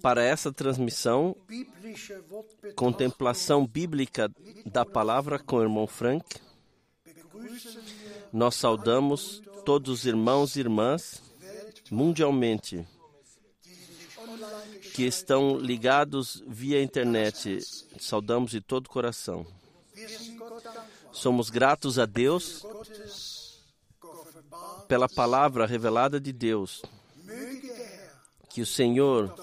para essa transmissão, contemplação bíblica da palavra com o irmão Frank. Nós saudamos todos os irmãos e irmãs mundialmente que estão ligados via internet. Saudamos de todo o coração. Somos gratos a Deus pela palavra revelada de Deus. Que o Senhor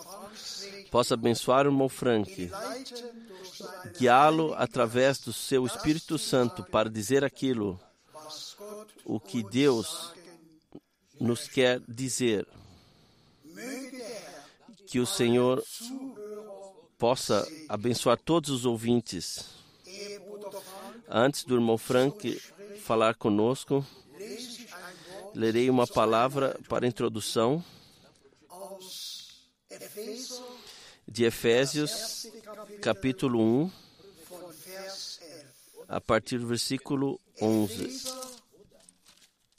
possa abençoar o irmão Frank, guiá-lo através do seu Espírito Santo para dizer aquilo o que Deus nos quer dizer. Que o Senhor possa abençoar todos os ouvintes. Antes do irmão Frank falar conosco, lerei uma palavra para introdução de Efésios, capítulo 1, a partir do versículo 11.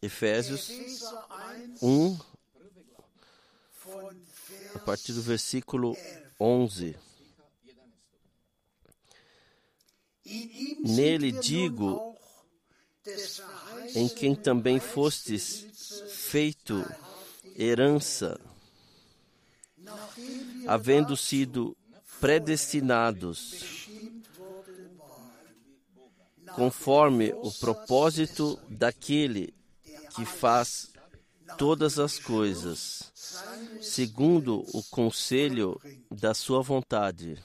Efésios 1, a partir do versículo 11. Nele digo, em quem também fostes feito herança, havendo sido predestinados conforme o propósito daquele que faz todas as coisas, segundo o conselho da sua vontade,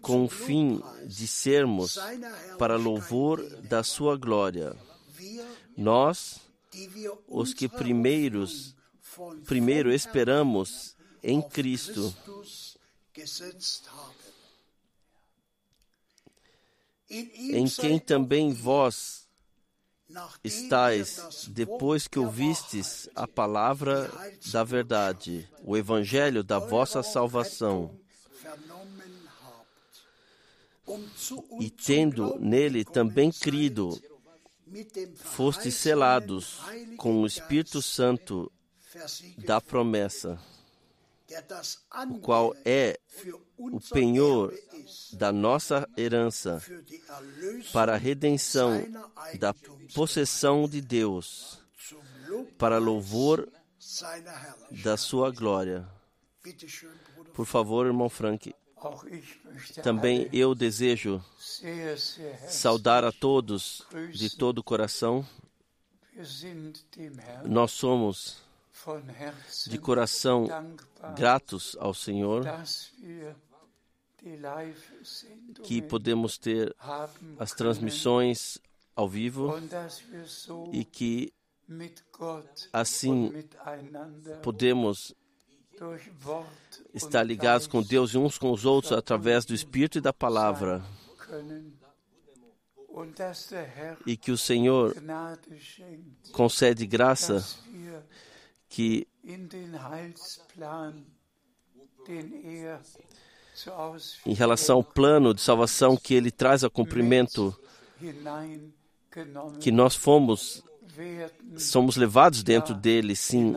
com o fim de sermos para louvor da sua glória. Nós, os que primeiros, primeiro esperamos em Cristo, em quem também vós estais depois que ouvistes a palavra da verdade, o evangelho da vossa salvação, e tendo nele também crido, fostes selados com o Espírito Santo da promessa, o qual é o penhor da nossa herança para a redenção da possessão de Deus, para louvor da sua glória. Por favor, irmão Frank. Também eu desejo saudar a todos de todo o coração. Nós somos de coração gratos ao Senhor que podemos ter as transmissões ao vivo e que assim podemos estar ligados com Deus e uns com os outros através do Espírito e da palavra. E que o Senhor concede graça que em relação ao plano de salvação que ele traz a cumprimento, que nós fomos, somos levados dentro dele, sim,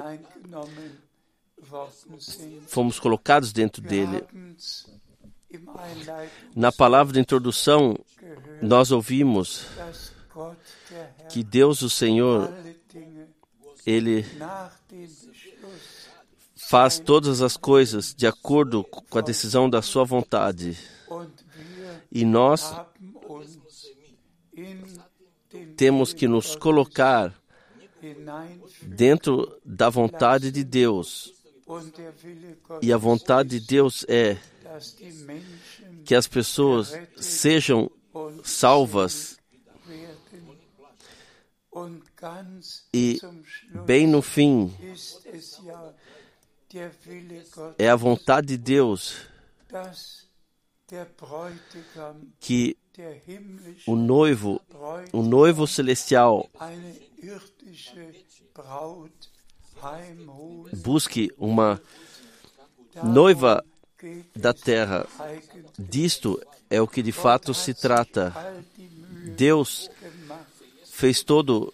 fomos colocados dentro dele. Na palavra de introdução, nós ouvimos que Deus, o Senhor, Ele faz todas as coisas de acordo com a decisão da Sua vontade. E nós temos que nos colocar dentro da vontade de Deus. E a vontade de Deus é que as pessoas sejam salvas e, bem no fim, é a vontade de Deus que o noivo, o noivo celestial, busque uma noiva da terra. Disto é o que de fato se trata. Deus fez todo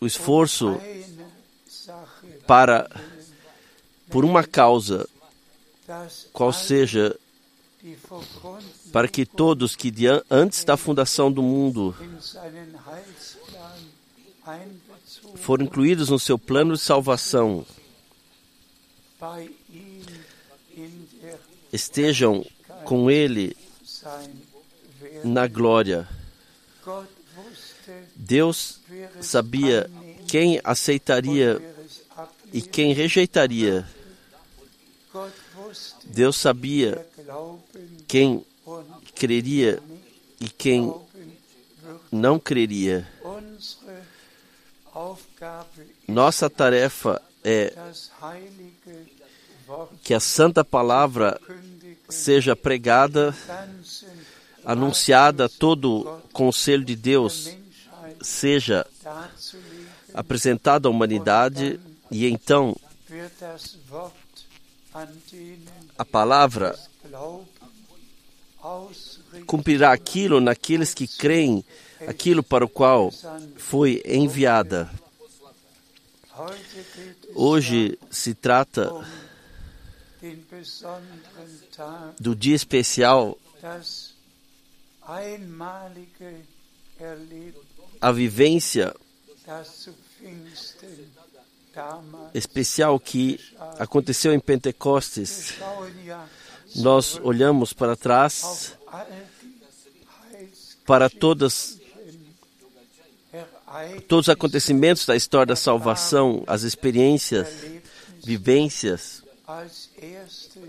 o esforço para por uma causa, qual seja, para que todos que antes da fundação do mundo foram incluídos no seu plano de salvação, estejam com Ele na glória. Deus sabia quem aceitaria e quem rejeitaria. Deus sabia quem creria e quem não creria. Nossa tarefa é que a Santa Palavra seja pregada, anunciada a todo o conselho de Deus, seja apresentada à humanidade e então a palavra cumprirá aquilo naqueles que creem, aquilo para o qual foi enviada. Hoje se trata do dia especial, a vivência especial que aconteceu em Pentecostes. Nós olhamos para trás para todas todos os acontecimentos da história da salvação, as experiências, vivências,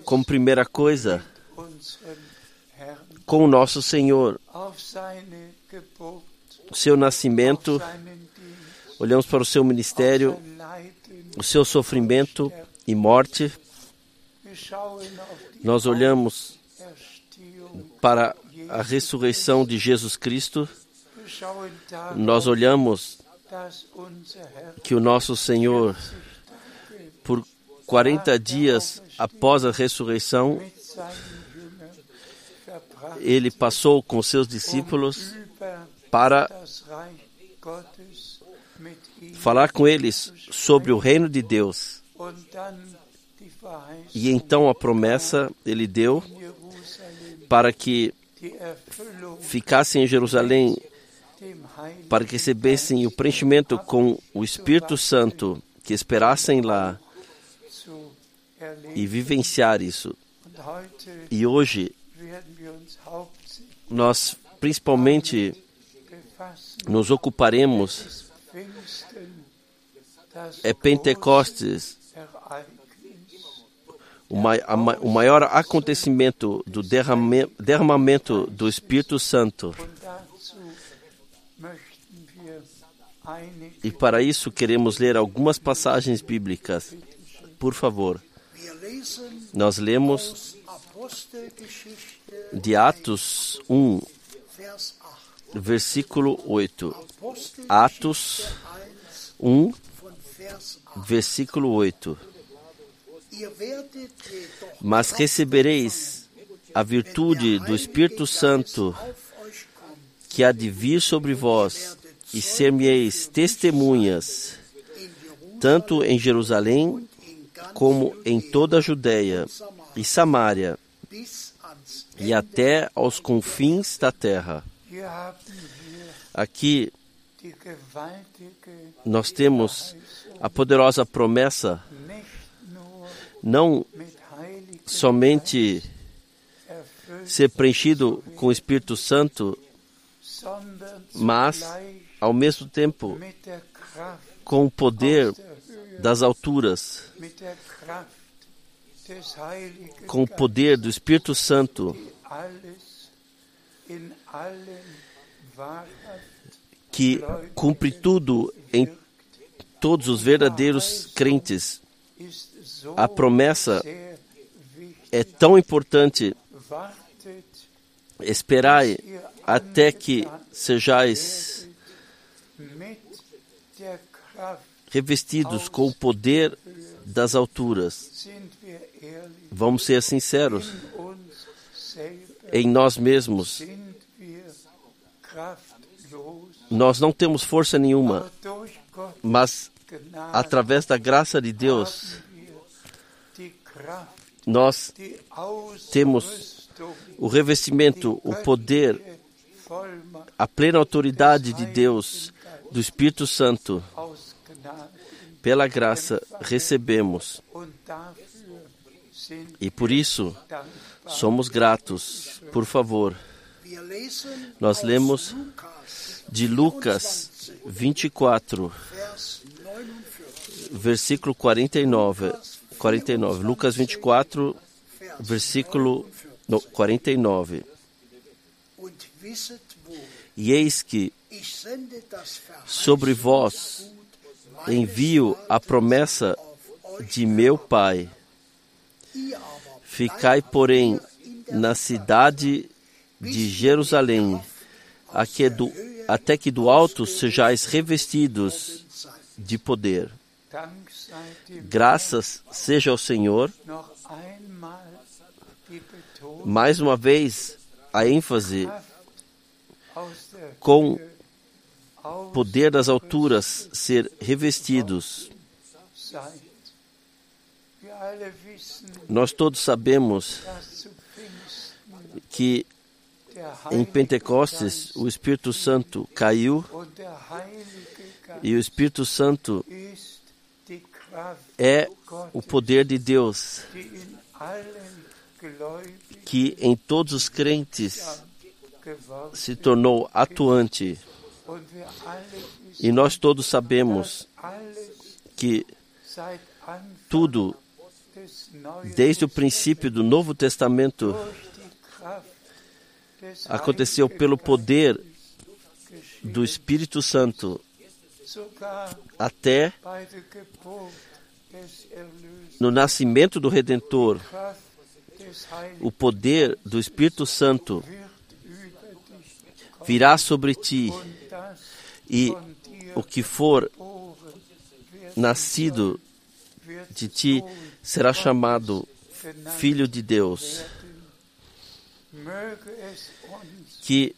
como primeira coisa, com o nosso Senhor, o seu nascimento, olhamos para o seu ministério, o seu sofrimento e morte, nós olhamos para a ressurreição de Jesus Cristo, nós olhamos que o nosso Senhor, por 40 dias após a ressurreição, ele passou com seus discípulos para falar com eles sobre o reino de Deus. E então a promessa ele deu para que ficassem em Jerusalém, para que recebessem o preenchimento com o Espírito Santo, que esperassem lá e vivenciar isso. E hoje nós principalmente nos ocuparemos é Pentecostes, o, maior acontecimento do derramamento do Espírito Santo. E para isso queremos ler algumas passagens bíblicas. Por favor. Nós lemos de Atos 1, versículo 8. Atos 1, versículo 8. Mas recebereis a virtude do Espírito Santo que há de vir sobre vós, e ser-me-eis testemunhas, tanto em Jerusalém como em toda a Judéia e Samária, e até aos confins da terra. Aqui nós temos a poderosa promessa não somente ser preenchido com o Espírito Santo, mas, ao mesmo tempo, com o poder das alturas, com o poder do Espírito Santo, que cumpre tudo em todos os verdadeiros crentes. A promessa é tão importante. Esperai até que sejais revestidos com o poder das alturas. Vamos ser sinceros. Em nós mesmos, nós não temos força nenhuma, mas através da graça de Deus, nós temos o revestimento, o poder, a plena autoridade de Deus, do Espírito Santo. Pela graça recebemos. E por isso somos gratos. Por favor, nós lemos de Lucas 24, versículo 49. 49. Lucas 24, versículo 49. E eis que sobre vós envio a promessa de meu Pai. Ficai, porém, na cidade de Jerusalém, até que do alto sejais revestidos de poder. Graças seja ao Senhor. Mais uma vez, a ênfase com poder das alturas ser revestidos. Nós todos sabemos que em Pentecostes o Espírito Santo caiu e o Espírito Santo é o poder de Deus que em todos os crentes se tornou atuante. E nós todos sabemos que tudo, desde o princípio do Novo Testamento, aconteceu pelo poder do Espírito Santo até no nascimento do Redentor, o poder do Espírito Santo virá sobre ti, e o que for nascido de ti será chamado Filho de Deus. Que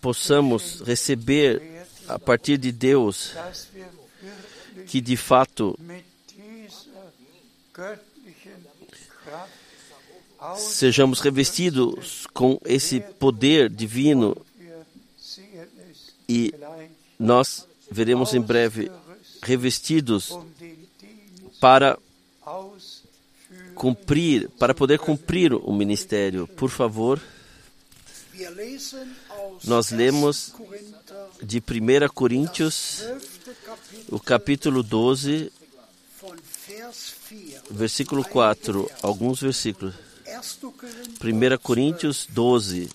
possamos receber a partir de Deus que de fato sejamos revestidos com esse poder divino e nós veremos em breve revestidos para cumprir, para poder cumprir o ministério. Por favor, nós lemos de 1 Coríntios, o capítulo 12, versículo 4, alguns versículos. 1 Coríntios 12,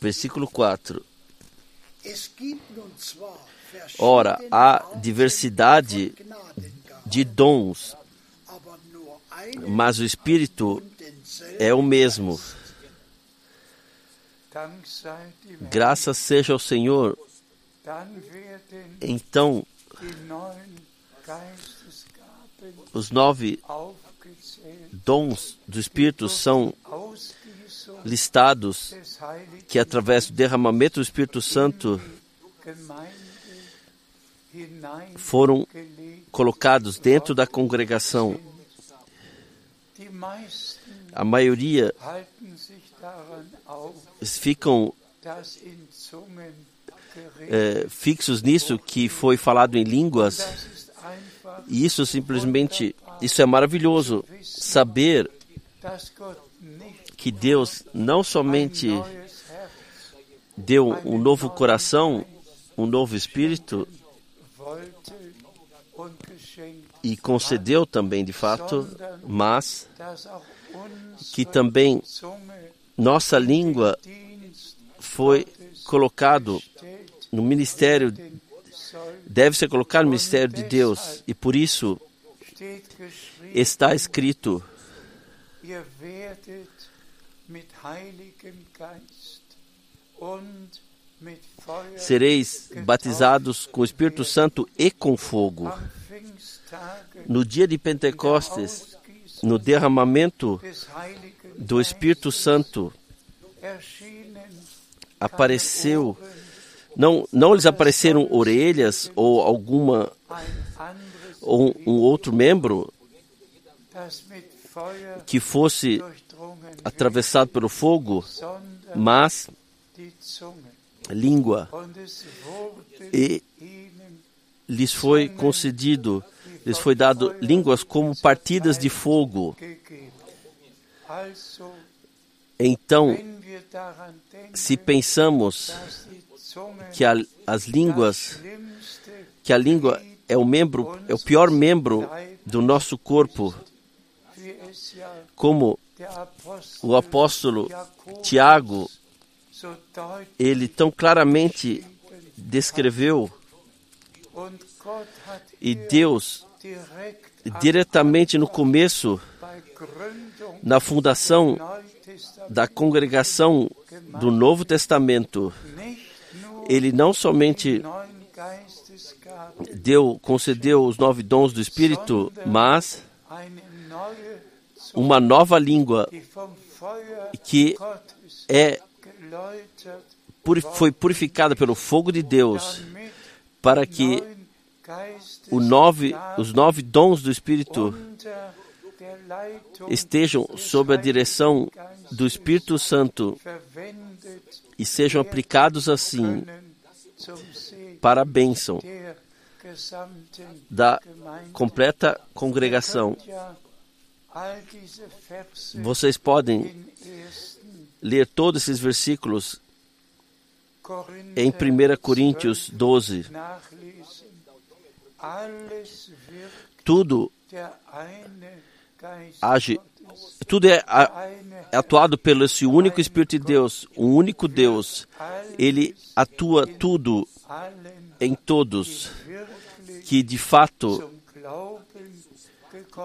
versículo 4. Ora, há diversidade de dons, mas o Espírito é o mesmo. Graças seja ao Senhor. Então, os nove dons do Espírito são listados que, através do derramamento do Espírito Santo, foram colocados dentro da congregação. A maioria ficam é, fixos nisso que foi falado em línguas. E isso simplesmente, isso é maravilhoso. Saber que Deus não somente deu um novo coração, um novo espírito, e concedeu também de fato, mas que também nossa língua foi colocado no ministério, deve ser colocado no ministério de Deus, e por isso está escrito: sereis batizados com o Espírito Santo e com fogo. No dia de Pentecostes, no derramamento do Espírito Santo, apareceu, não, não lhes apareceram orelhas ou alguma, ou um outro membro, que fosse atravessado pelo fogo, mas língua. E lhes foi concedido, lhes foi dado línguas como partidas de fogo. Então, se pensamos que a, as línguas, que a língua é o membro, é o pior membro do nosso corpo, como o apóstolo Tiago, ele tão claramente descreveu, e Deus, diretamente no começo, na fundação da congregação do Novo Testamento, ele não somente deu, concedeu os nove dons do Espírito, mas uma nova língua que é foi purificada pelo fogo de Deus para que nove, os nove dons do Espírito estejam sob a direção do Espírito Santo e sejam aplicados assim para a bênção da completa congregação. Vocês podem ler todos esses versículos em 1 Coríntios 12. Tudo age, tudo é, atuado pelo esse único Espírito de Deus, um único Deus. Ele atua tudo em todos que de fato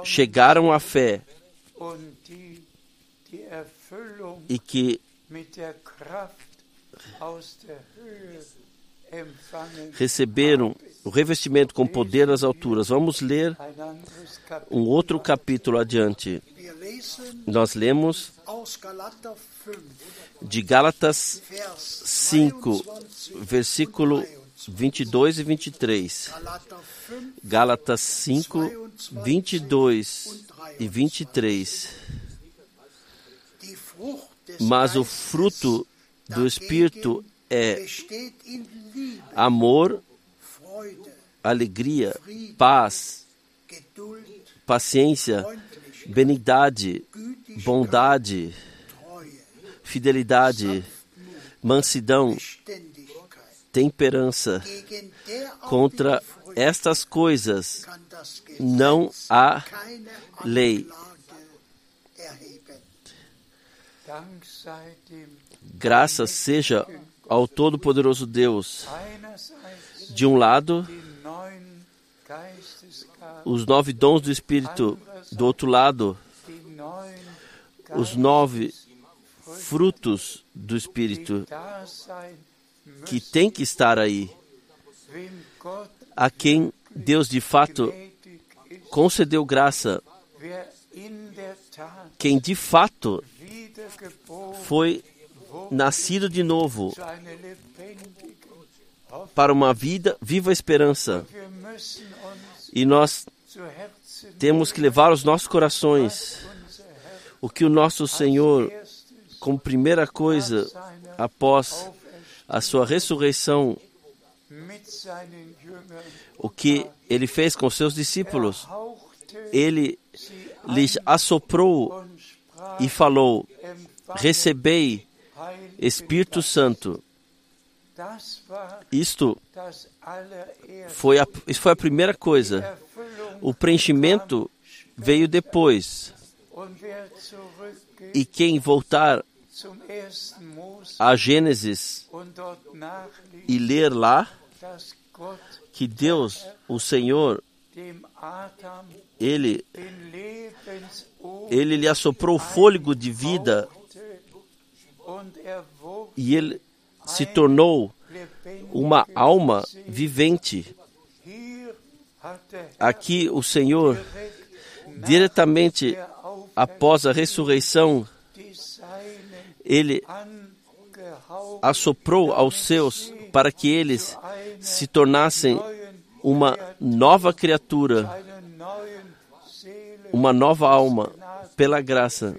chegaram à fé e que receberam o revestimento com poder nas alturas. Vamos ler um outro capítulo adiante. Nós lemos de Gálatas 5, versículo 22 e 23. Gálatas 5, 22 e 23. Mas o fruto do Espírito é amor, alegria, paz, paciência, benignidade, bondade, fidelidade, mansidão, temperança. Contra estas coisas não há lei. Graças seja ao Todo-Poderoso Deus. De um lado, os nove dons do Espírito, do outro lado, os nove frutos do Espírito que tem que estar aí. A quem Deus de fato concedeu graça, quem de fato foi nascido de novo para uma vida viva esperança. E nós temos que levar aos nossos corações o que o nosso Senhor, como primeira coisa, após a sua ressurreição, o que ele fez com seus discípulos, ele lhes assoprou e falou: Recebei Espírito Santo. Isto foi a, isso foi a primeira coisa. O preenchimento veio depois. E quem voltar a Gênesis e ler lá que Deus, o Senhor, ele, ele lhe assoprou o fôlego de vida e ele se tornou uma alma vivente. Aqui o Senhor, diretamente após a ressurreição, ele assoprou aos seus para que eles se tornassem uma nova criatura, uma nova alma pela graça.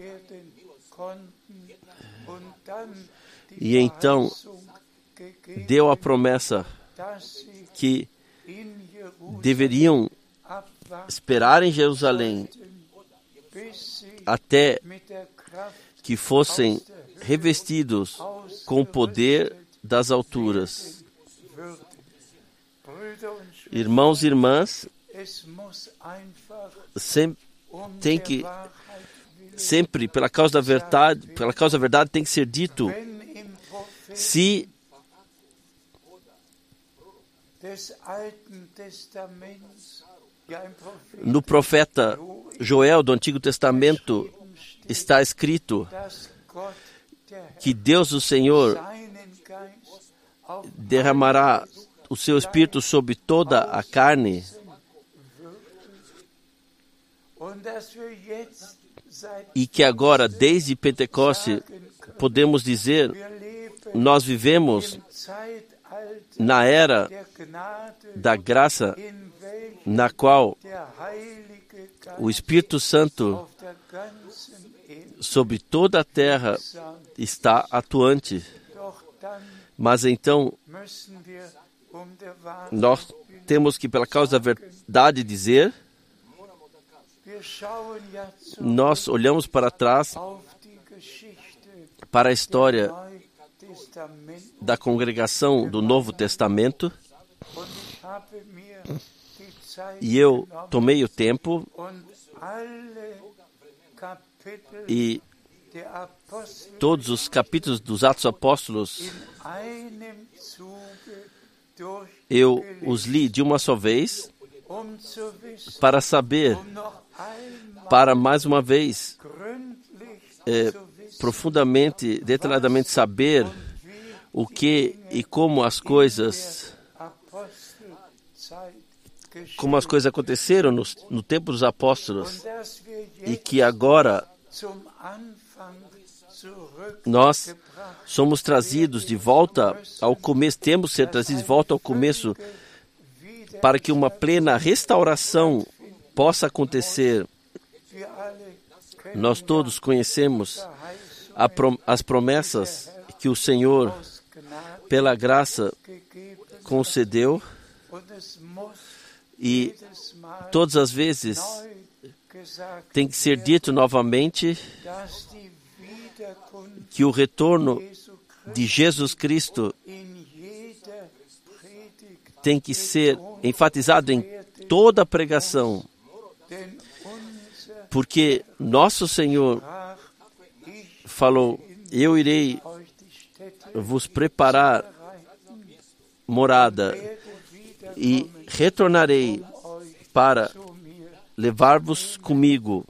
E então deu a promessa que deveriam esperar em Jerusalém até que fossem revestidos com o poder das alturas. Irmãos e irmãs, tem que sempre pela causa da verdade, pela causa da verdade tem que ser dito se no profeta Joel do Antigo Testamento está escrito que Deus, o Senhor, derramará o seu espírito sobre toda a carne. E que agora, desde Pentecoste, podemos dizer, nós vivemos na era da graça, na qual o Espírito Santo sobre toda a terra está atuante. Mas então, nós temos que, pela causa da verdade, dizer: nós olhamos para trás para a história da congregação do Novo Testamento. E eu tomei o tempo e todos os capítulos dos Atos Apóstolos eu os li de uma só vez para saber, para mais uma vez, é, profundamente, detalhadamente saber o que e como as coisas como as coisas aconteceram no, no tempo dos apóstolos e que agora nós somos trazidos de volta ao começo, temos ser trazidos de volta ao começo para que uma plena restauração possa acontecer. Nós todos conhecemos as promessas que o Senhor, pela graça, concedeu. E todas as vezes tem que ser dito novamente que o retorno de Jesus Cristo tem que ser enfatizado em toda a pregação, porque nosso Senhor falou: Eu irei vos preparar morada e retornarei para levar-vos comigo,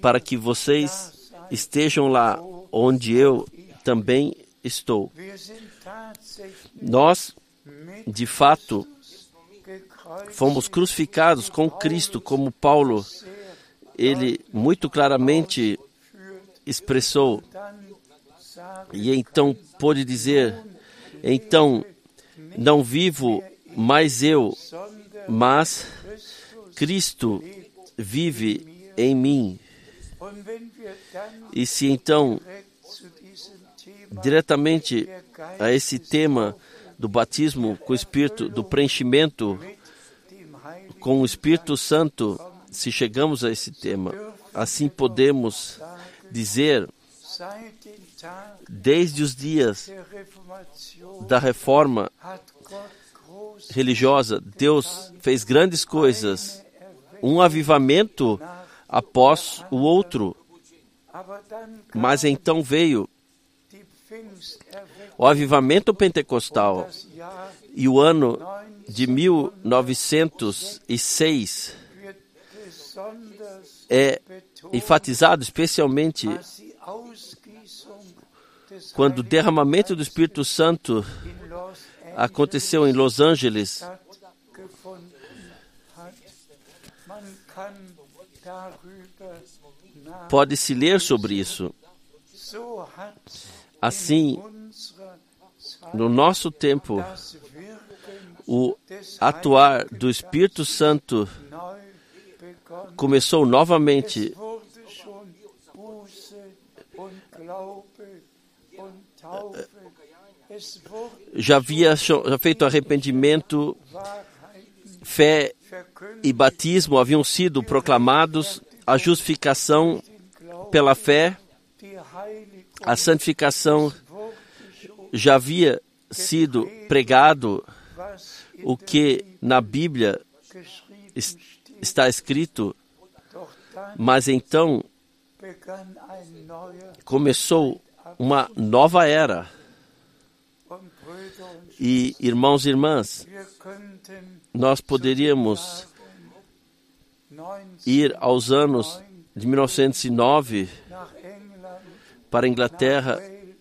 para que vocês estejam lá onde eu também estou. Nós, de fato, fomos crucificados com Cristo, como Paulo, ele muito claramente expressou. E então pôde dizer: então não vivo mais eu, mas Cristo vive em mim. E se então, diretamente a esse tema do batismo com o Espírito, do preenchimento com o Espírito Santo, se chegamos a esse tema, assim podemos dizer, desde os dias da reforma religiosa, Deus fez grandes coisas, um avivamento após o outro. Mas então veio o avivamento pentecostal e o ano de 1906 é enfatizado especialmente quando o derramamento do Espírito Santo aconteceu em Los Angeles. Pode-se ler sobre isso. Assim, no nosso tempo, o atuar do Espírito Santo começou novamente. Já havia feito arrependimento, fé e batismo haviam sido proclamados, a justificação pela fé, a santificação já havia sido pregado, o que na Bíblia está escrito, mas então começou uma nova era. E irmãos e irmãs, nós poderíamos ir aos anos de 1909 para a Inglaterra,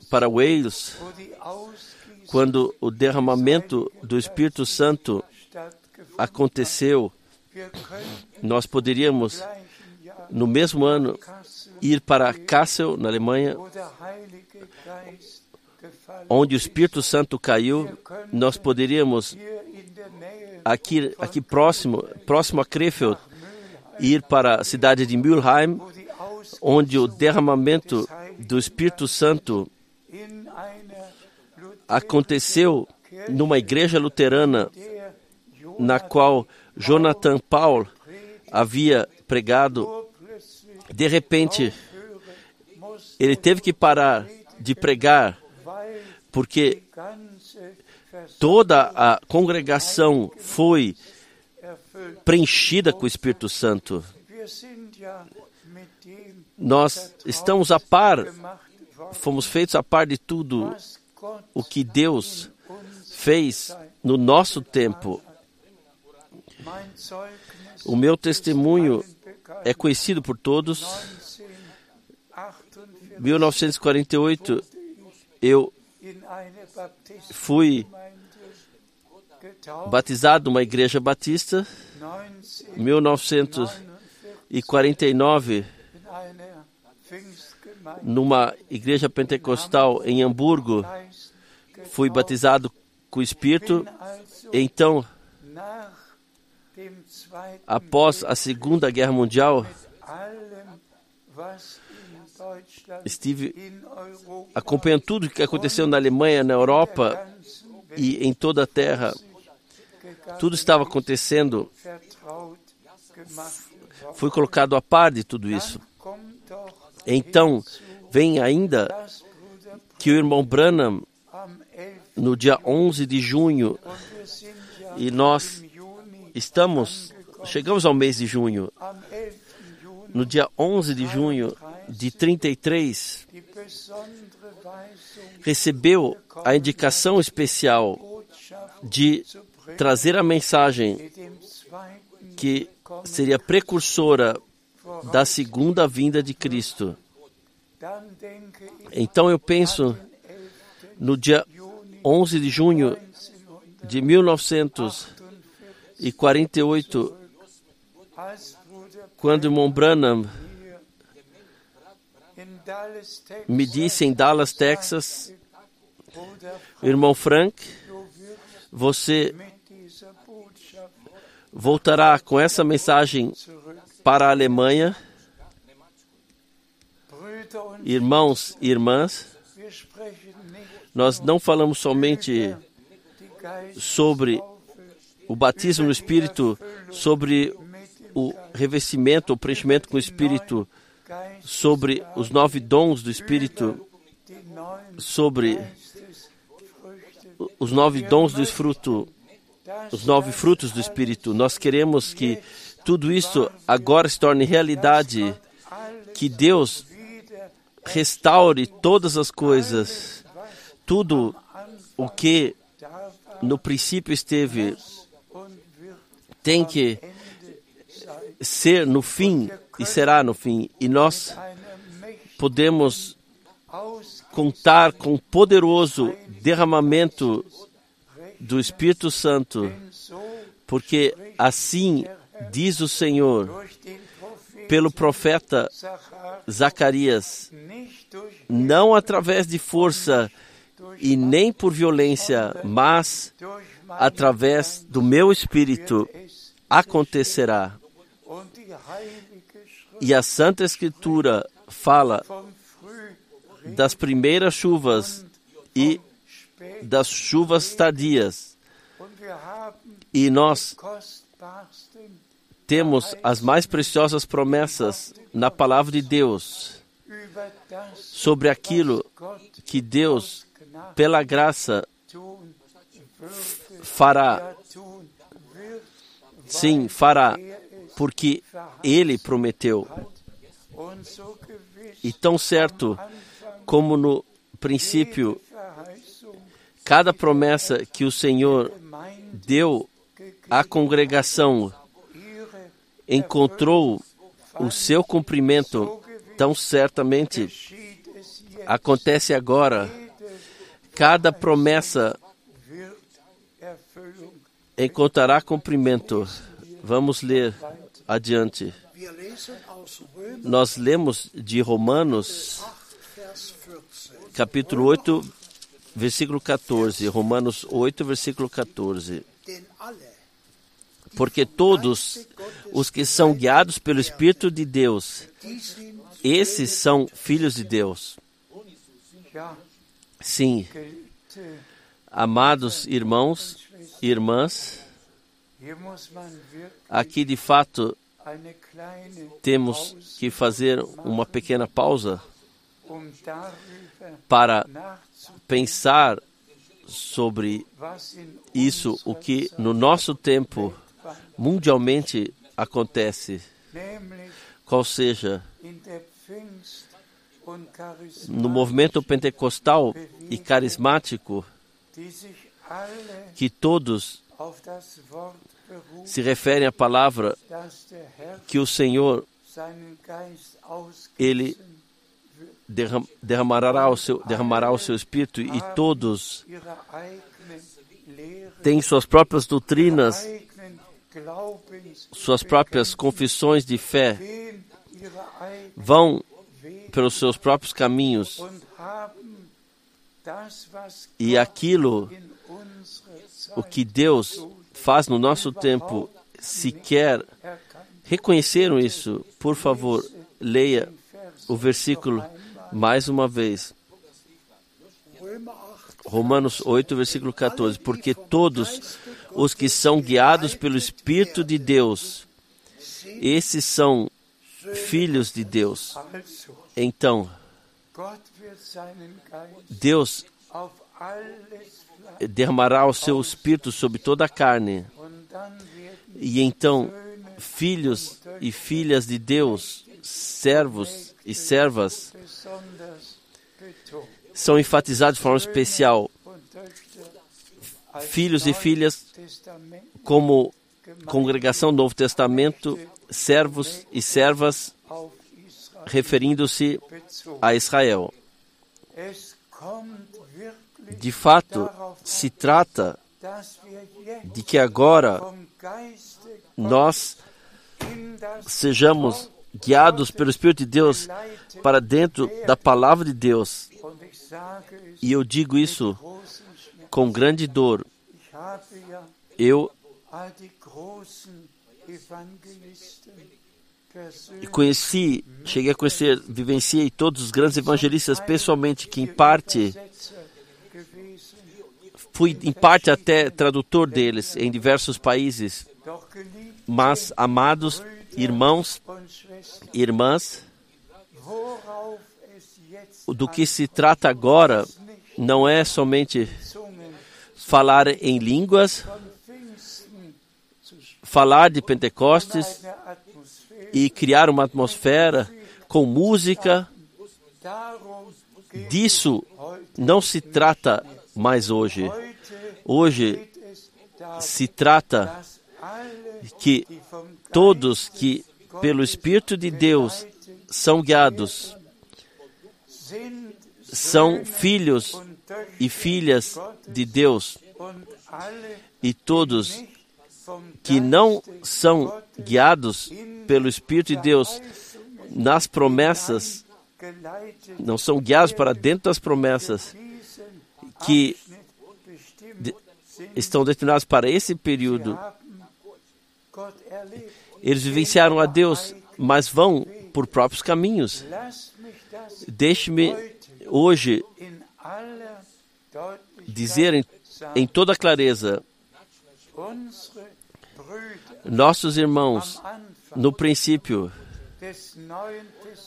para Wales, quando o derramamento do Espírito Santo aconteceu. Nós poderíamos, no mesmo ano, ir para Kassel, na Alemanha, onde o Espírito Santo caiu. Nós poderíamos, aqui, aqui próximo, próximo a Krefeld, ir para a cidade de Mülheim, onde o derramamento do Espírito Santo aconteceu numa igreja luterana na qual Jonathan Paul havia pregado. De repente, ele teve que parar de pregar porque toda a congregação foi preenchida com o Espírito Santo. Nós estamos a par, fomos feitos a par de tudo o que Deus fez no nosso tempo. O meu testemunho é conhecido por todos. 1948, eu fui batizado numa igreja batista. 1949, numa igreja pentecostal em Hamburgo, fui batizado com o Espírito. Então, após a Segunda Guerra Mundial, estive acompanhando tudo o que aconteceu na Alemanha, na Europa e em toda a Terra. Tudo estava acontecendo. Fui colocado a par de tudo isso. Então, vem ainda que o irmão Branham, no dia 11 de junho, e nós estamos, chegamos ao mês de junho, no dia 11 de junho de 33, recebeu a indicação especial de trazer a mensagem que seria precursora da segunda vinda de Cristo. Então eu penso no dia 11 de junho de 1948, quando o irmão Branham me disse em Dallas, Texas, irmão Frank, você voltará com essa mensagem para a Alemanha. Irmãos e irmãs, nós não falamos somente sobre o batismo no Espírito, sobre o revestimento, o preenchimento com o Espírito, sobre os nove dons do Espírito, sobre os nove dons do fruto, os nove frutos do Espírito. Nós queremos que tudo isso agora se torne realidade, que Deus restaure todas as coisas, tudo o que no princípio esteve tem que ser no fim e será no fim. E nós podemos contar com o poderoso derramamento do Espírito Santo, porque assim diz o Senhor pelo profeta Zacarias, não através de força e nem por violência, mas através do meu espírito acontecerá. E a Santa Escritura fala das primeiras chuvas e das chuvas tardias. E nós temos as mais preciosas promessas na palavra de Deus sobre aquilo que Deus, pela graça, fará. Sim, fará, porque Ele prometeu. E tão certo como no princípio, cada promessa que o Senhor deu à congregação encontrou o seu cumprimento, tão certamente acontece agora. Cada promessa encontrará cumprimento. Vamos ler adiante. Nós lemos de Romanos, capítulo 8, versículo 14. Romanos 8, versículo 14. Porque todos os que são guiados pelo Espírito de Deus, esses são filhos de Deus. Sim, amados irmãos e irmãs, aqui de fato temos que fazer uma pequena pausa para pensar sobre isso, o que no nosso tempo mundialmente acontece, qual seja no movimento pentecostal e carismático, que todos se referem à palavra que o Senhor ele derramará o seu derramará o seu espírito e todos têm suas próprias doutrinas, suas próprias confissões de fé, vão pelos seus próprios caminhos. E aquilo o que Deus faz no nosso tempo, se quer reconheceram isso, por favor, leia o versículo mais uma vez. Romanos 8, versículo 14. Porque todos os que são guiados pelo Espírito de Deus, esses são filhos de Deus. Então, Deus derramará o seu espírito sobre toda a carne. E então, filhos e filhas de Deus, servos e servas, são enfatizados de forma especial. Filhos e filhas, como congregação do Novo Testamento, servos e servas, referindo-se a Israel. De fato, se trata de que agora nós sejamos guiados pelo Espírito de Deus para dentro da palavra de Deus. E eu digo isso com grande dor. Eu conheci, cheguei a conhecer, vivenciei todos os grandes evangelistas pessoalmente, que em parte fui em parte até tradutor deles em diversos países. Mas, amados irmãos e irmãs, do que se trata agora não é somente falar em línguas, falar de Pentecostes e criar uma atmosfera com música. Disso não se trata mais hoje. Hoje se trata que todos que pelo Espírito de Deus são guiados são filhos e filhas de Deus e todos que não são guiados pelo Espírito de Deus nas promessas, não são guiados para dentro das promessas que estão destinados para esse período Eles vivenciaram a Deus, mas vão por próprios caminhos. Deixe-me hoje dizer em, em toda clareza: nossos irmãos, no princípio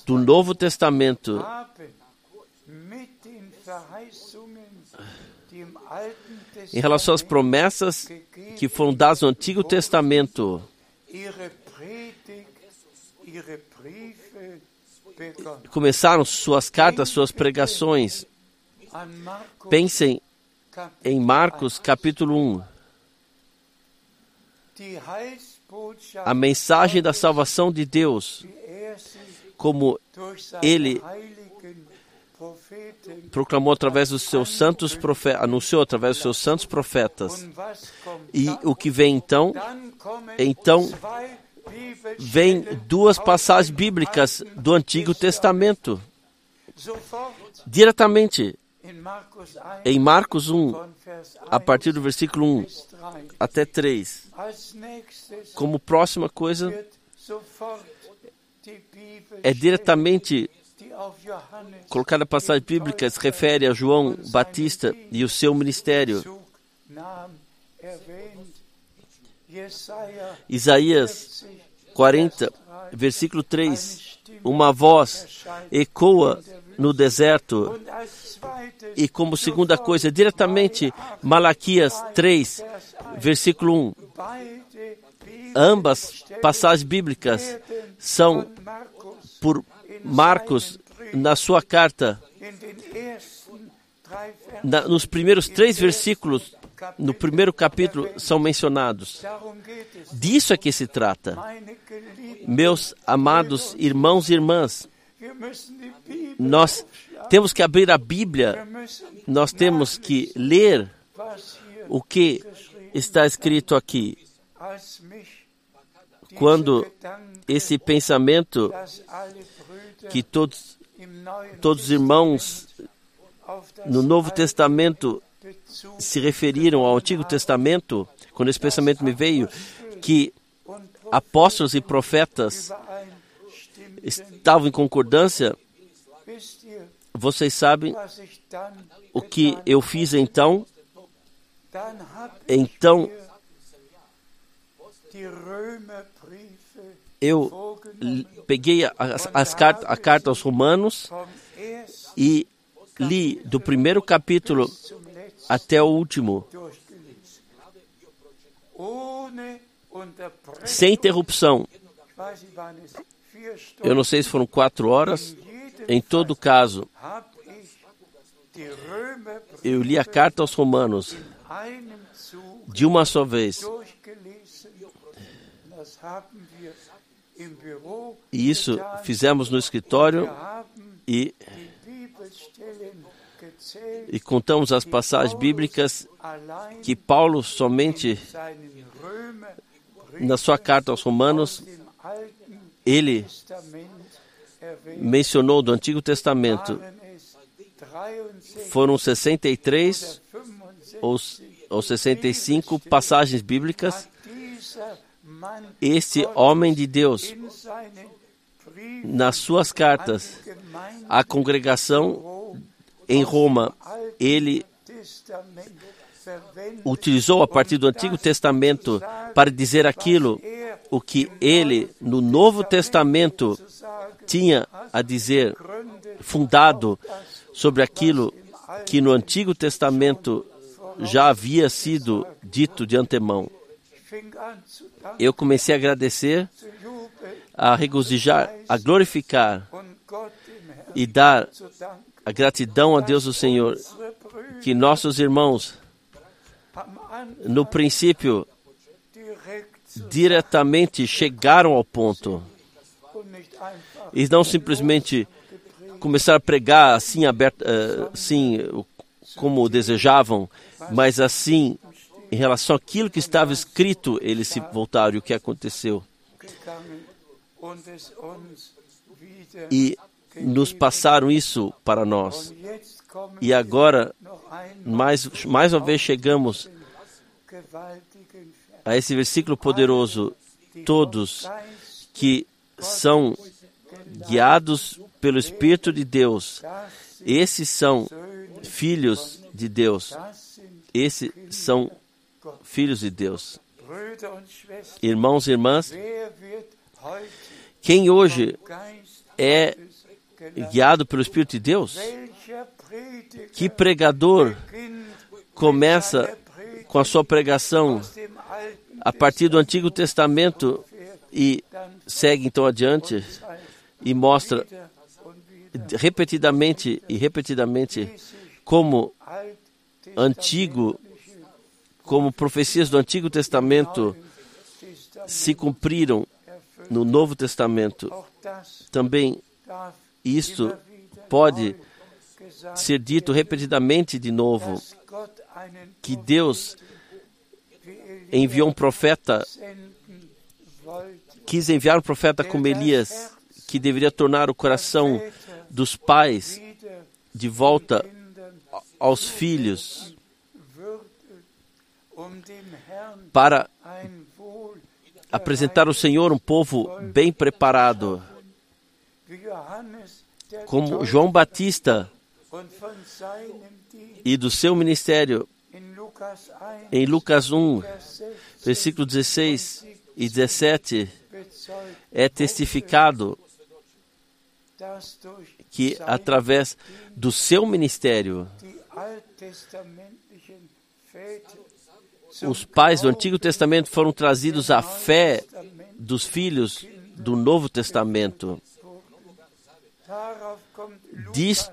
do Novo Testamento, em relação às promessas que foram dadas no Antigo Testamento, começaram suas cartas, suas pregações. Pensem em Marcos capítulo 1. A mensagem da salvação de Deus, como ele proclamou através dos seus santos profetas, anunciou através dos seus santos profetas. E o que vem então? Então vem duas passagens bíblicas do Antigo Testamento. Diretamente em Marcos 1, a partir do versículo 1 até 3. Como próxima coisa, é diretamente colocada a passagem bíblica se refere a João Batista e o seu ministério. Isaías 40, versículo 3. Uma voz ecoa no deserto. E como segunda coisa, diretamente Malaquias 3, versículo 1. Ambas passagens bíblicas são por Marcos na sua carta. Na, nos primeiros três versículos, no primeiro capítulo, são mencionados. Disso é que se trata. Meus amados irmãos e irmãs, nós temos que abrir a Bíblia, nós temos que ler o que está escrito aqui. Quando esse pensamento que todos, todos os irmãos no Novo Testamento se referiram ao Antigo Testamento, quando esse pensamento me veio, que apóstolos e profetas estavam em concordância, vocês sabem o que eu fiz então? Então, eu peguei as, as cartas, a carta aos Romanos e li do primeiro capítulo até o último, sem interrupção. Eu não sei se foram quatro horas. Em todo caso, eu li a carta aos Romanos de uma só vez. E isso fizemos no escritório e, e contamos as passagens bíblicas que Paulo somente na sua carta aos Romanos ele mencionou do Antigo Testamento. Foram 63 ou, ou 65 passagens bíblicas. Este homem de Deus, nas suas cartas à congregação em Roma, ele utilizou a partir do Antigo Testamento para dizer aquilo o que ele no Novo Testamento tinha a dizer, fundado sobre aquilo que no Antigo Testamento já havia sido dito de antemão. Eu comecei a agradecer, a regozijar, a glorificar e dar a gratidão a Deus o Senhor que nossos irmãos no princípio diretamente chegaram ao ponto e não simplesmente começaram a pregar assim, aberto, eh, assim como desejavam, mas assim, em relação àquilo que estava escrito, eles se voltaram e o que aconteceu. E nos passaram isso para nós. E agora, mais, mais uma vez, chegamos a esse versículo poderoso todos que são guiados pelo Espírito de Deus, esses são filhos de Deus. Esses são filhos de Deus. Irmãos e irmãs, quem hoje é guiado pelo Espírito de Deus? Que pregador começa com a sua pregação a partir do Antigo Testamento e segue então adiante e mostra repetidamente e repetidamente como antigo, como profecias do Antigo Testamento se cumpriram no Novo Testamento. Também isto pode ser dito repetidamente de novo que Deus enviou um profeta, quis enviar um profeta como Elias, que deveria tornar o coração dos pais de volta aos filhos para apresentar ao Senhor um povo bem preparado. Como João Batista e do seu ministério em Lucas 1, versículo 16 e 17, é testificado que através do seu ministério, os pais do Antigo Testamento foram trazidos à fé dos filhos do Novo Testamento. Diz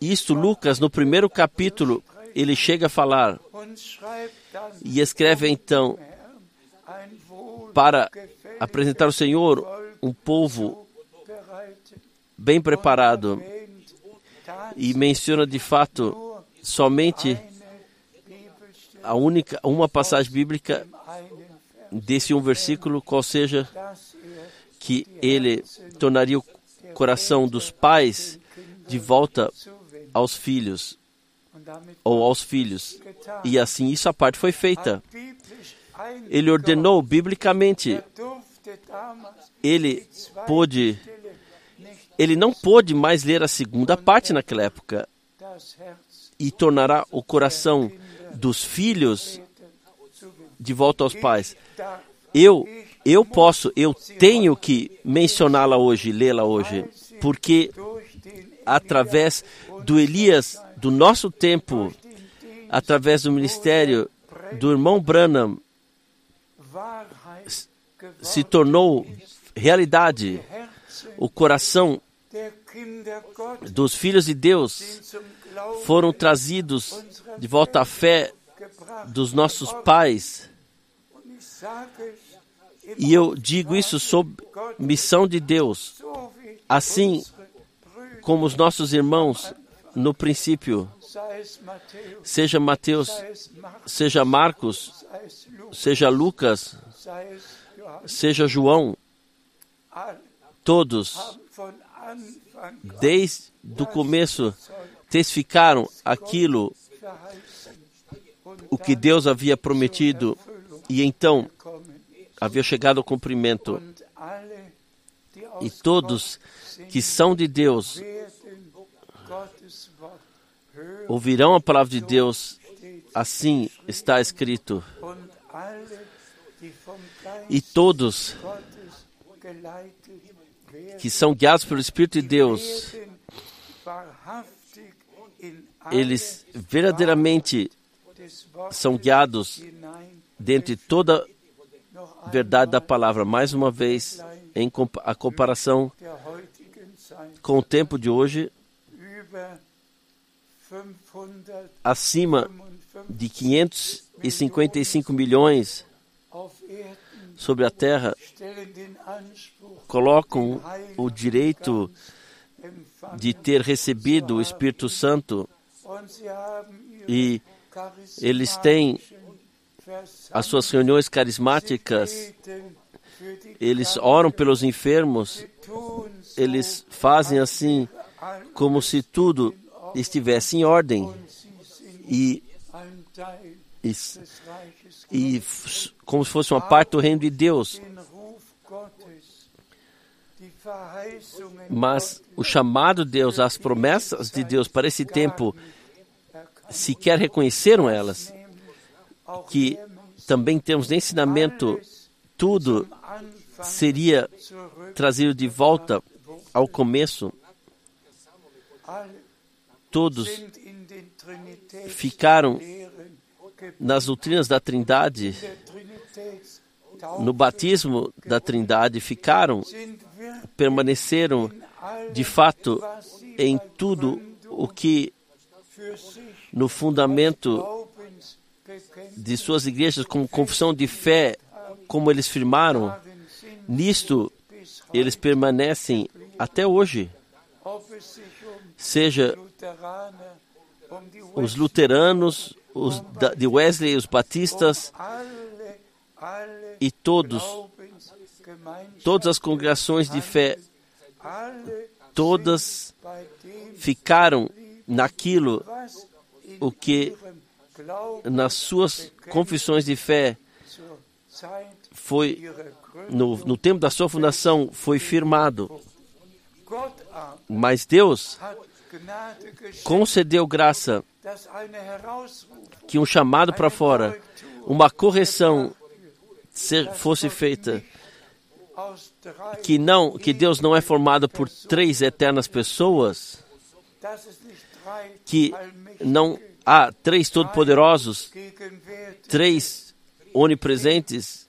isto Lucas no primeiro capítulo ele chega a falar e escreve então para apresentar ao Senhor um povo bem preparado e menciona de fato somente a única uma passagem bíblica desse um versículo, qual seja que ele tornaria o coração dos pais de volta aos filhos ou aos filhos. E assim isso a parte foi feita. Ele ordenou biblicamente. Ele pôde ele não pôde mais ler a segunda parte naquela época e tornará o coração dos filhos de volta aos pais. Eu eu posso, eu tenho que mencioná-la hoje, lê-la hoje, porque através do Elias do nosso tempo, através do ministério do irmão Branham, se tornou realidade. O coração dos filhos de Deus foram trazidos de volta à fé dos nossos pais. E eu digo isso sob missão de Deus. Assim como os nossos irmãos no princípio, seja Mateus, seja Marcos, seja Lucas, seja João, todos, desde o começo, testificaram aquilo o que Deus havia prometido e então havia chegado ao cumprimento. E todos que são de Deus ouvirão a palavra de Deus, assim está escrito. E todos que são guiados pelo Espírito de Deus, eles verdadeiramente são guiados dentro de toda a verdade da palavra. Mais uma vez, em a comparação com o tempo de hoje, acima de 555 milhões sobre a terra colocam o direito de ter recebido o Espírito Santo e eles têm as suas reuniões carismáticas, eles oram pelos enfermos, eles fazem assim como se tudo estivesse em ordem. E e, e como se fosse uma parte do reino de Deus. Mas o chamado de Deus, as promessas de Deus para esse tempo, sequer reconheceram elas. Que também temos ensinamento, tudo seria trazido de volta ao começo. Todos ficaram nas doutrinas da Trindade, no batismo da Trindade, ficaram, permaneceram de fato em tudo o que no fundamento de suas igrejas, como confissão de fé, como eles firmaram, nisto eles permanecem até hoje. Seja os luteranos, os de Wesley, os batistas e todos, todas as congregações de fé, todas ficaram naquilo o que nas suas confissões de fé foi no, no tempo da sua fundação foi firmado. Mas Deus concedeu graça que um chamado para fora, uma correção fosse feita, que não, que Deus não é formado por três eternas pessoas, que não há três todo-poderosos, três onipresentes,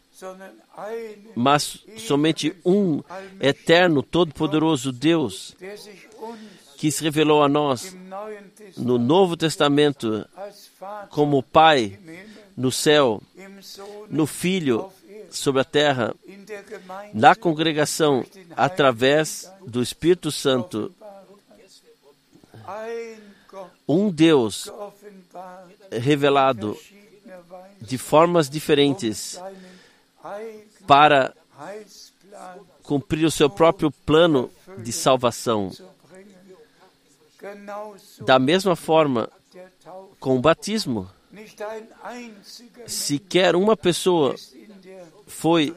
mas somente um eterno, todo-poderoso Deus que se revelou a nós no Novo Testamento como Pai no céu, no Filho sobre a terra, na congregação, através do Espírito Santo. Um Deus revelado de formas diferentes para cumprir o seu próprio plano de salvação. Da mesma forma, com o batismo, sequer uma pessoa foi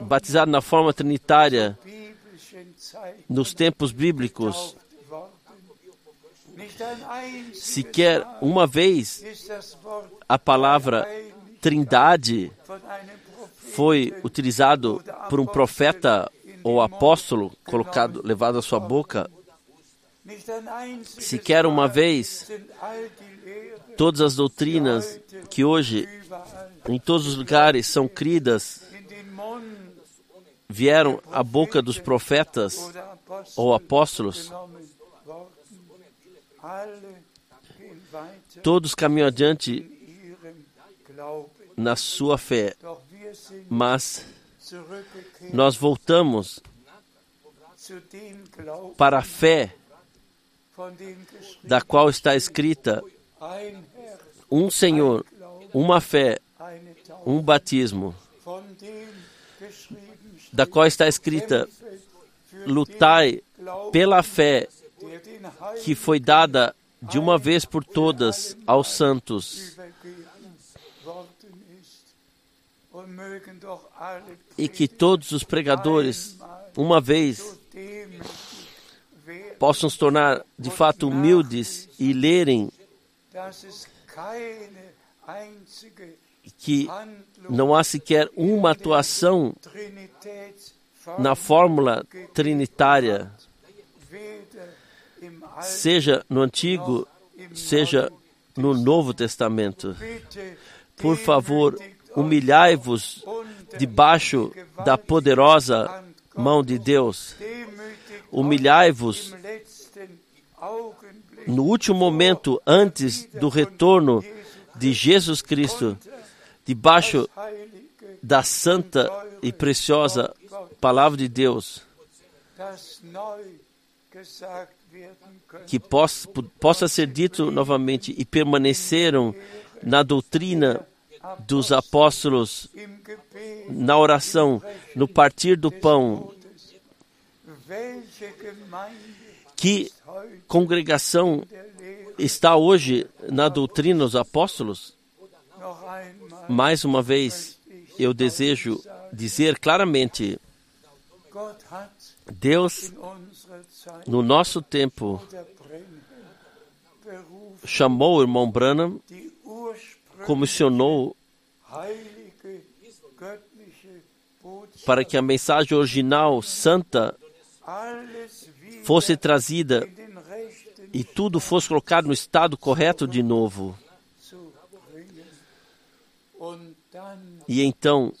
batizada na forma trinitária nos tempos bíblicos. Sequer uma vez a palavra trindade foi utilizado por um profeta ou apóstolo colocado levado à sua boca Sequer uma vez, todas as doutrinas que hoje em todos os lugares são cridas vieram à boca dos profetas ou apóstolos. Todos caminham adiante na sua fé, mas nós voltamos para a fé da qual está escrita um Senhor, uma fé, um batismo, da qual está escrita lutai pela fé que foi dada de uma vez por todas aos santos. E que todos os pregadores, uma vez, possam se tornar de fato humildes e lerem que não há sequer uma atuação na fórmula trinitária, seja no Antigo, seja no Novo Testamento. Por favor, humilhai-vos debaixo da poderosa mão de Deus. Humilhai-vos no último momento antes do retorno de Jesus Cristo, debaixo da santa e preciosa palavra de Deus, que possa, possa ser dito novamente e permaneceram na doutrina dos apóstolos, na oração, no partir do pão, que congregação está hoje na doutrina dos apóstolos? Mais uma vez, eu desejo dizer claramente: Deus, no nosso tempo, chamou o irmão Branham, comissionou para que a mensagem original santa fosse trazida e tudo fosse colocado no estado correto de novo. E então,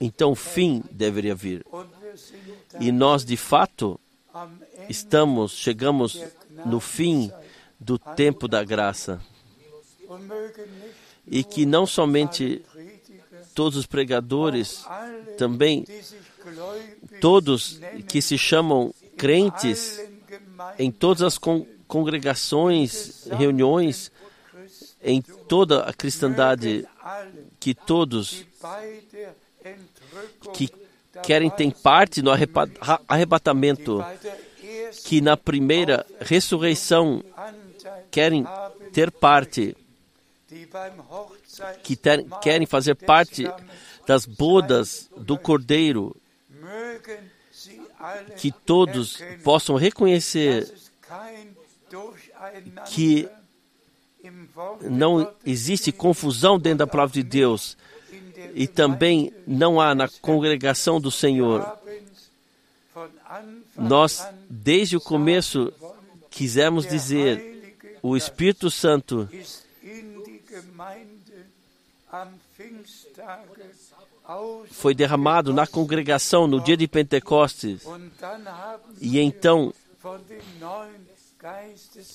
então o fim deveria vir. E nós, de fato, estamos, chegamos no fim do tempo da graça. E que não somente todos os pregadores, também todos que se chamam crentes em todas as con congregações, reuniões, em toda a cristandade, que todos que querem ter parte no arrebatamento, que na primeira ressurreição querem ter parte, que ter, querem fazer parte das bodas do Cordeiro, que todos possam reconhecer que não existe confusão dentro da palavra de Deus e também não há na congregação do Senhor. Nós, desde o começo, quisemos dizer: o Espírito Santo foi derramado na congregação no dia de Pentecostes. E então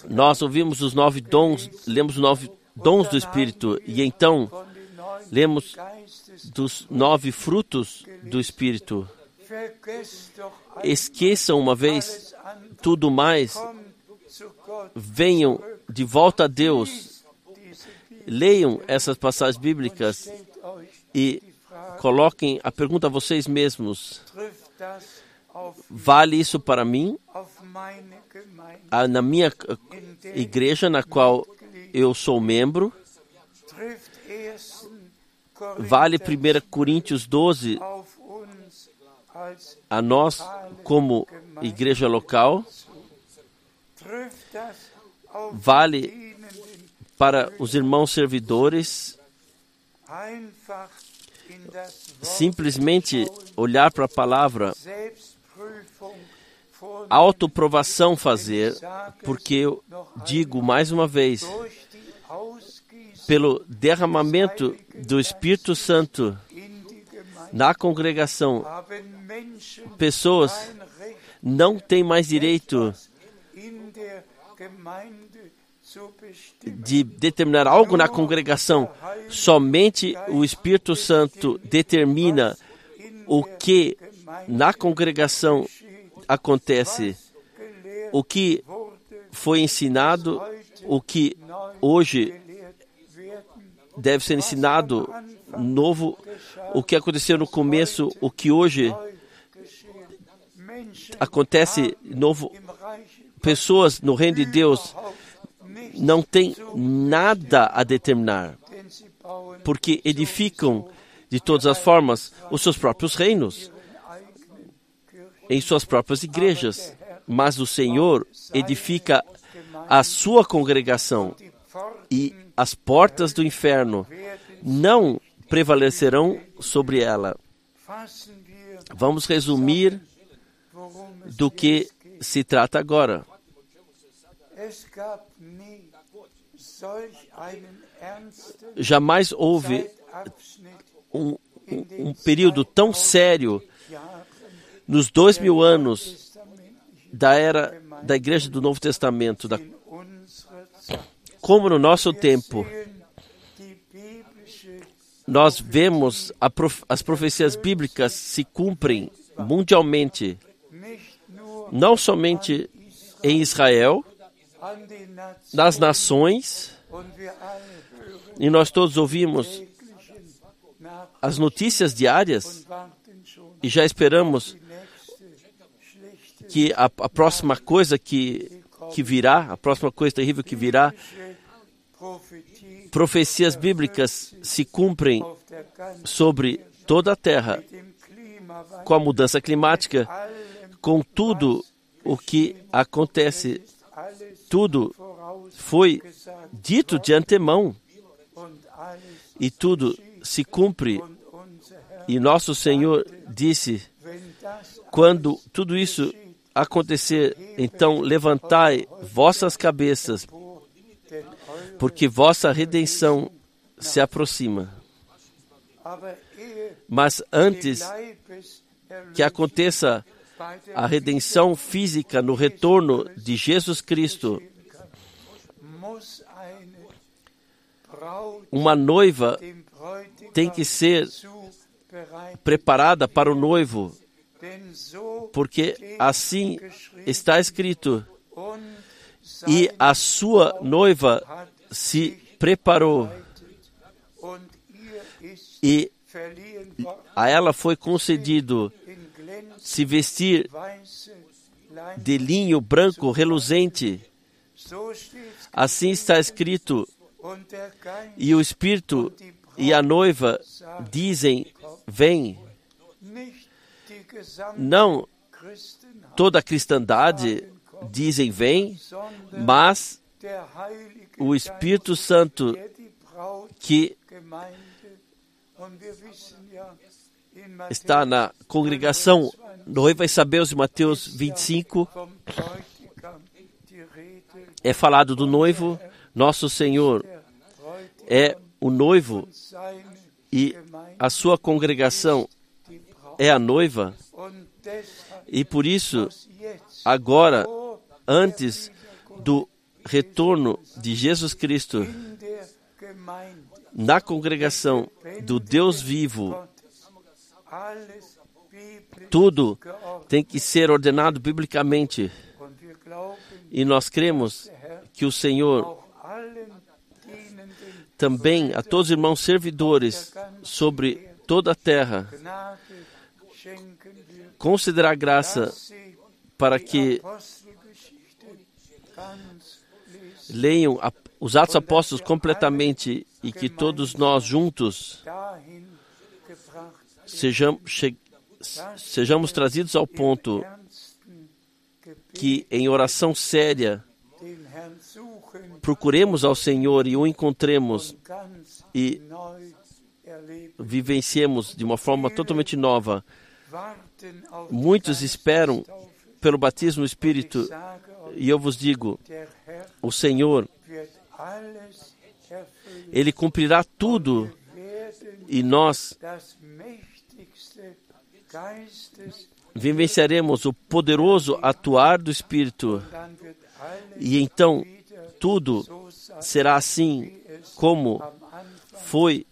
nós ouvimos os nove dons, lemos os nove dons do Espírito, e então lemos dos nove frutos do Espírito. Esqueçam uma vez tudo mais, venham de volta a Deus, leiam essas passagens bíblicas e coloquem a pergunta a vocês mesmos: vale isso para mim? Na minha igreja, na qual eu sou membro, vale 1 Coríntios 12 a nós como igreja local, vale para os irmãos servidores simplesmente olhar para a palavra autoprovação fazer, porque eu digo mais uma vez, pelo derramamento do Espírito Santo na congregação, pessoas não têm mais direito de determinar algo na congregação. Somente o Espírito Santo determina o que na congregação acontece, o que foi ensinado, o que hoje deve ser ensinado novo, o que aconteceu no começo, o que hoje acontece novo. Pessoas no reino de Deus não têm nada a determinar, porque edificam de todas as formas os seus próprios reinos em suas próprias igrejas, mas o Senhor edifica a sua congregação e as portas do inferno não prevalecerão sobre ela. Vamos resumir do que se trata agora. Jamais houve um, um, um período tão sério nos dois mil anos da era da Igreja do Novo Testamento, da, como no nosso tempo, nós vemos prof, as profecias bíblicas se cumprem mundialmente, não somente em Israel, nas nações, e nós todos ouvimos as notícias diárias e já esperamos que a, a próxima coisa que, que virá, a próxima coisa terrível que virá, profecias bíblicas se cumprem sobre toda a terra com a mudança climática, com tudo o que acontece. Tudo foi dito de antemão e tudo se cumpre. E nosso Senhor disse: quando tudo isso acontecer, então levantai vossas cabeças, porque vossa redenção se aproxima. Mas antes que aconteça a redenção física no retorno de Jesus Cristo, uma noiva tem que ser preparada para o noivo, porque assim está escrito. E a sua noiva se preparou e a ela foi concedido se vestir de linho branco reluzente. Assim está escrito. E o Espírito e a noiva dizem: Vem. Não toda a cristandade dizem: Vem, mas o Espírito Santo que está na congregação noiva Isabel de Mateus 25 é falado do noivo, nosso Senhor é o noivo e a sua congregação é a noiva. E por isso, agora, antes do retorno de Jesus Cristo, na congregação do Deus vivo, tudo tem que ser ordenado biblicamente. E nós cremos que o Senhor também a todos os irmãos servidores sobre toda a terra considerar graça para que leiam os Atos Apóstolos completamente e que todos nós juntos sejamos, sejamos trazidos ao ponto que, em oração séria, procuremos ao Senhor e o encontremos e vivenciemos de uma forma totalmente nova. Muitos esperam pelo batismo no Espírito e eu vos digo: o Senhor, Ele cumprirá tudo e nós vivenciaremos o poderoso atuar do Espírito. E então tudo será assim como foi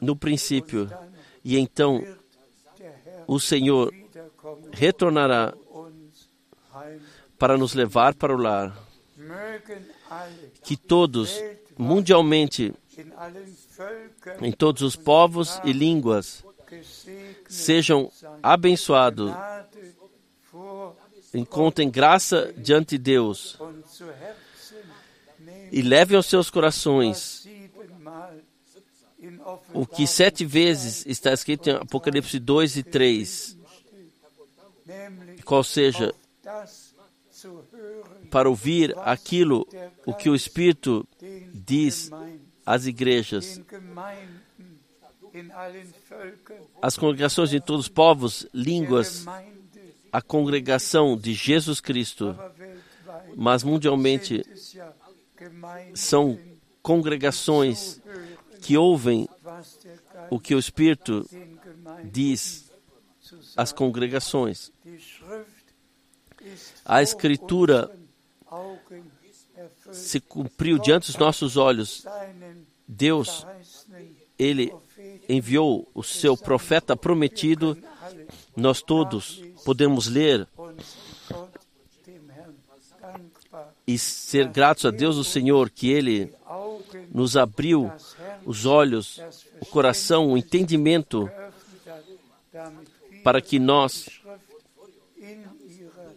no princípio. E então o Senhor retornará para nos levar para o lar. Que todos, mundialmente, em todos os povos e línguas, sejam abençoados, encontrem graça diante de Deus e levem aos seus corações o que sete vezes está escrito em Apocalipse 2 e 3, qual seja, para ouvir aquilo o que o Espírito diz às igrejas, as congregações de todos os povos, línguas, a congregação de Jesus Cristo, mas mundialmente são congregações que ouvem o que o Espírito diz às congregações. A Escritura se cumpriu diante dos nossos olhos. Deus, Ele enviou o seu profeta prometido. Nós todos podemos ler e ser gratos a Deus, o Senhor, que Ele nos abriu os olhos, o coração, o entendimento, para que nós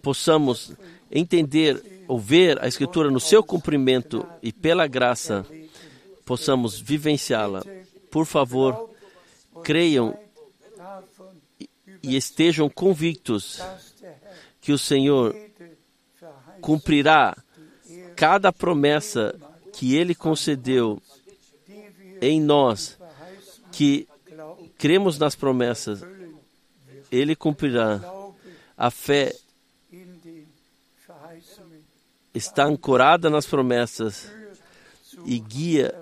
possamos entender ou ver a Escritura no seu cumprimento e pela graça possamos vivenciá-la. Por favor, creiam e estejam convictos que o Senhor cumprirá cada promessa que Ele concedeu em nós, que cremos nas promessas, Ele cumprirá. A fé está ancorada nas promessas e guia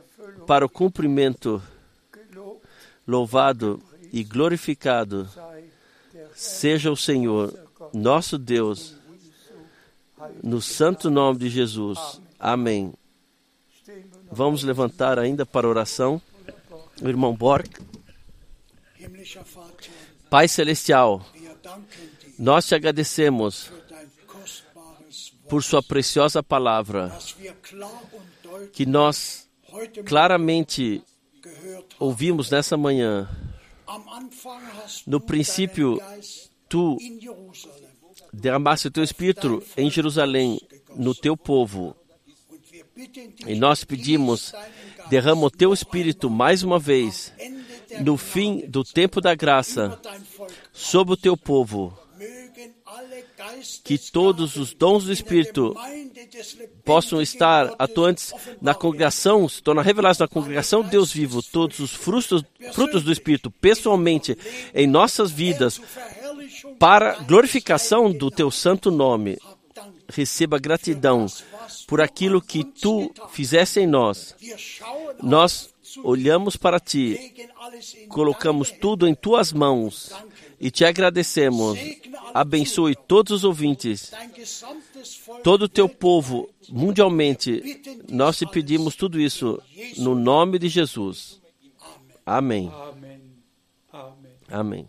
para o cumprimento. Louvado e glorificado seja o Senhor, nosso Deus, no santo nome de Jesus. Amém. Vamos levantar ainda para oração. O irmão Borg. Pai Celestial, nós te agradecemos por Sua preciosa palavra, que nós claramente ouvimos nessa manhã. No princípio, tu derramaste o teu espírito em Jerusalém, no teu povo. E nós pedimos, derrama o teu espírito mais uma vez, no fim do tempo da graça, sobre o teu povo que todos os dons do Espírito possam estar atuantes na congregação, se tornar revelados na congregação de Deus vivo, todos os frutos, frutos do Espírito, pessoalmente, em nossas vidas, para glorificação do teu santo nome. Receba gratidão por aquilo que tu fizeste em nós. Nós olhamos para ti, colocamos tudo em tuas mãos e te agradecemos. Abençoe todos os ouvintes, todo o teu povo mundialmente. Nós te pedimos tudo isso no nome de Jesus. Amém. Amém.